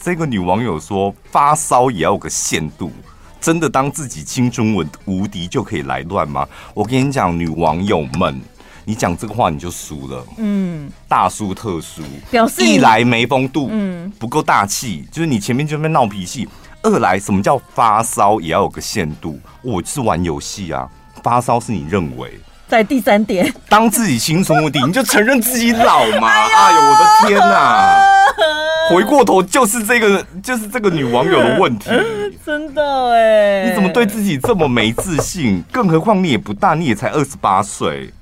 这个女网友说，发烧也要有个限度。真的当自己青春文无敌就可以来乱吗？我跟你讲，女网友们，你讲这个话你就输了。嗯，大输特输，表示一来没风度，嗯，不够大气，就是你前面就在闹脾气。二来，什么叫发烧也要有个限度？我是玩游戏啊，发烧是你认为？在第三点，当自己青春无敌，你就承认自己老嘛？哎呦，哎呦，我的天哪，啊！回过头就是这个，就是这个女网友的问题。[laughs] 真的哎，你怎么对自己这么没自信？更何况你也不大，你也才二十八岁，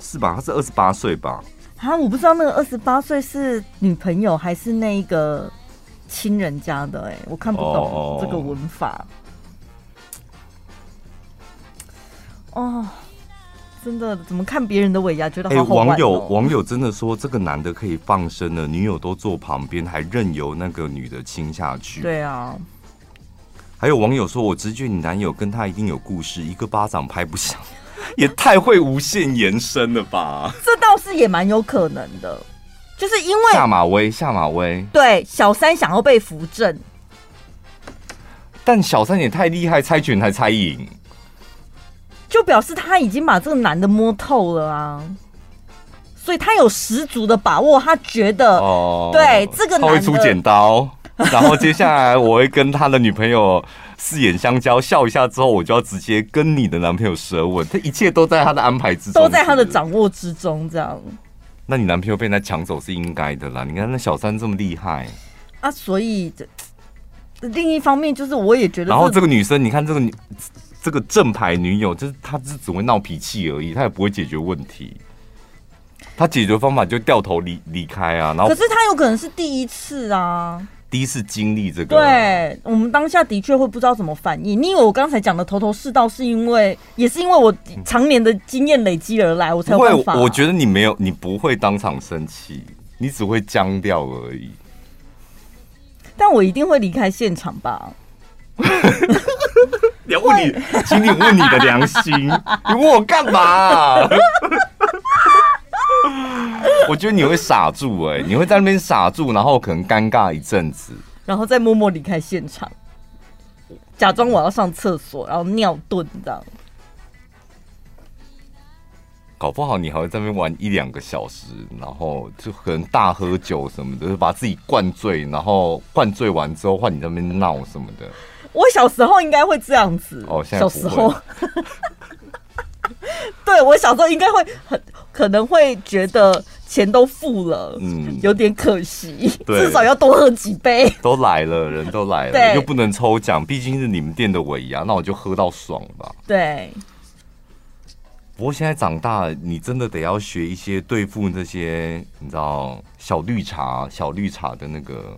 是吧？他是二十八岁吧？啊，我不知道那个二十八岁是女朋友还是那个。亲人家的哎、欸，我看不懂这个文法。哦，哦，真的怎么看别人的尾牙觉得好好玩、哦？网友网友真的说这个男的可以放生了，女友都坐旁边，还任由那个女的亲下去。对啊。还有网友说，我直觉你男友跟他一定有故事，一个巴掌拍不响。[laughs] 也太会无限延伸了吧？这倒是也蛮有可能的，就是因为下马威，下马威，对小三想要被扶正，但小三也太厉害，猜拳还猜赢，就表示他已经把这个男的摸透了啊，所以他有十足的把握，他觉得哦，对这个男的他会出剪刀。然后接下来我会跟他的女朋友四眼相交，笑一下之后，我就要直接跟你的男朋友舌吻，这一切都在他的安排之中，都在他的掌握之中，这样。那你男朋友被人家抢走是应该的啦，你看那小三这么厉害啊，所以这另一方面就是我也觉得，然后这个女生，你看这个女这个正牌女友，就是她只只会闹脾气而已，她也不会解决问题，她解决方法就掉头离离开啊。然后可是她有可能是第一次啊。第一次经历这个，对我们当下的确会不知道怎么反应。你以为我刚才讲的头头是道，是因为也是因为我常年的经验累积而来，我才有办法。我觉得你没有，你不会当场生气，你只会僵掉而已。但我一定会离开现场吧？[laughs] 你要问你，请你问你的良心，[laughs] 你问我干嘛？[laughs] 我觉得你会傻住哎、欸，你会在那边傻住，然后可能尴尬一阵子，然后再默默离开现场，假装我要上厕所，然后尿遁这样。搞不好你还会在那边玩一两个小时，然后就可能大喝酒什么的，就把自己灌醉，然后灌醉完之后换你在那边闹什么的。我小时候应该会这样子哦，现在小时候，[laughs] 对我小时候应该会很可能会觉得。钱都付了，嗯，有点可惜，至少要多喝几杯。都来了，人都来了，又不能抽奖，毕竟是你们店的尾牙，那我就喝到爽吧。对。不过现在长大，你真的得要学一些对付那些你知道小绿茶、小绿茶的那个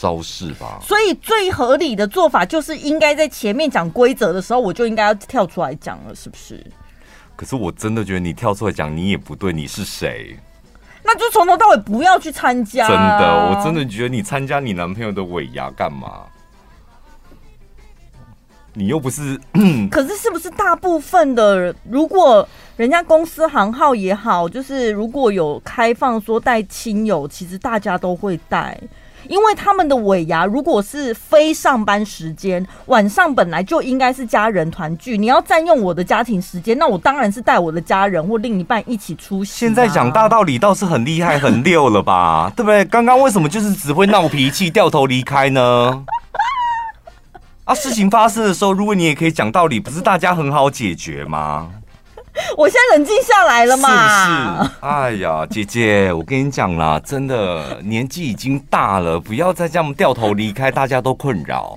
招式吧。所以最合理的做法就是，应该在前面讲规则的时候，我就应该要跳出来讲了，是不是？可是我真的觉得你跳出来讲，你也不对，你是谁？那就从头到尾不要去参加。真的，我真的觉得你参加你男朋友的尾牙干嘛？你又不是 [clears throat]…… 可是是不是大部分的，如果人家公司行号也好，就是如果有开放说带亲友，其实大家都会带。因为他们的尾牙如果是非上班时间，晚上本来就应该是家人团聚，你要占用我的家庭时间，那我当然是带我的家人或另一半一起出席啊。现在讲大道理倒是很厉害很溜了吧，[laughs] 对不对？刚刚为什么就是只会闹脾气掉头离开呢？啊，事情发生的时候，如果你也可以讲道理，不是大家很好解决吗？[laughs] 我现在冷静下来了嘛？是不是？哎呀，姐姐，我跟你讲啦，真的年纪已经大了，不要再这样掉头离开，大家都困扰，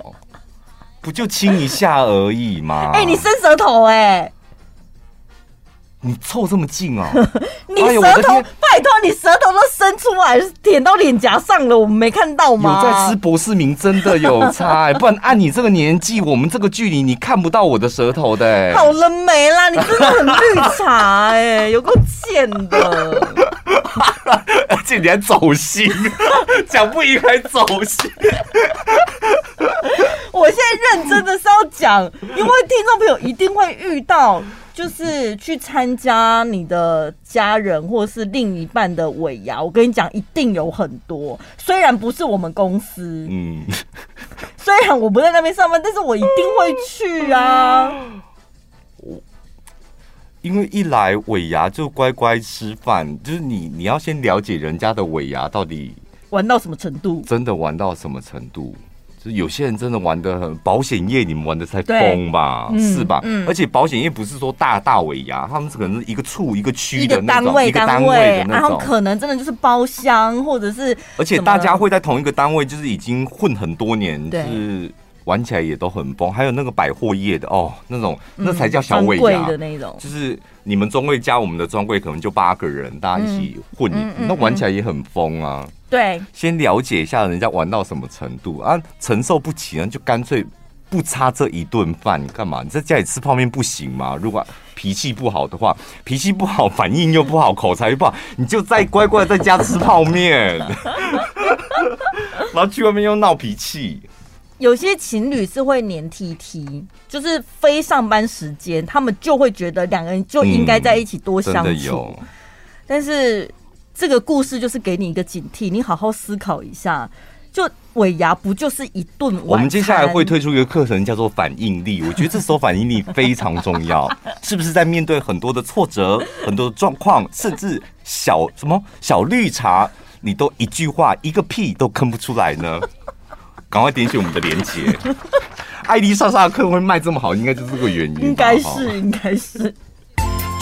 不就亲一下而已吗？哎、欸，你伸舌头哎、欸！你凑这么近哦！[laughs] 你舌头，拜托你舌头都伸出来，舔到脸颊上了，我们没看到吗？有在吃博士明，真的有差，不然按你这个年纪，我们这个距离，你看不到我的舌头的。好了没啦？[laughs] 你真的很绿茶哎，有够贱的！而且你还走心，[laughs] 讲不赢还走心。我现在认真的是要讲，因为听众朋友一定会遇到。就是去参加你的家人或是另一半的尾牙，我跟你讲，一定有很多。虽然不是我们公司，嗯，虽然我不在那边上班，但是我一定会去啊。因为一来尾牙就乖乖吃饭，就是你你要先了解人家的尾牙到底玩到什么程度，真的玩到什么程度。有些人真的玩的很，保险业你们玩的才疯吧，是吧？嗯，而且保险业不是说大大尾牙，他们是可能是一个处一个区的那种，一个单位，单位的那种，然后可能真的就是包厢或者是，而且大家会在同一个单位，就是已经混很多年，就是玩起来也都很疯。还有那个百货业的哦，那种那才叫小尾牙。的那种，就是你们专柜加我们的专柜，可能就八个人，大家一起混，那玩起来也很疯啊。对，先了解一下人家玩到什么程度啊，承受不起呢，就干脆不差这一顿饭干嘛？你在家里吃泡面不行吗？如果脾气不好的话，脾气不好，反应又不好，口才又不好，你就再乖乖在家吃泡面，[laughs] 然后去外面又闹脾气。有些情侣是会黏 T T，就是非上班时间，他们就会觉得两个人就应该在一起多相处。嗯、但是这个故事就是给你一个警惕，你好好思考一下。就尾牙不就是一顿？我们接下来会推出一个课程，叫做反应力。我觉得这时候反应力非常重要，[laughs] 是不是在面对很多的挫折、很多的状况，甚至小什么小绿茶，你都一句话一个屁都吭不出来呢？[laughs] 赶快点击我们的链接。艾迪莎莎的课会卖这么好，应该就是这个原因。应该是，应该是。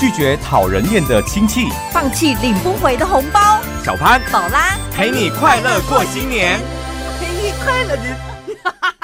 拒绝讨人厌的亲戚，放弃领不回的红包。小潘、宝拉陪你快乐过新年。陪你快乐的。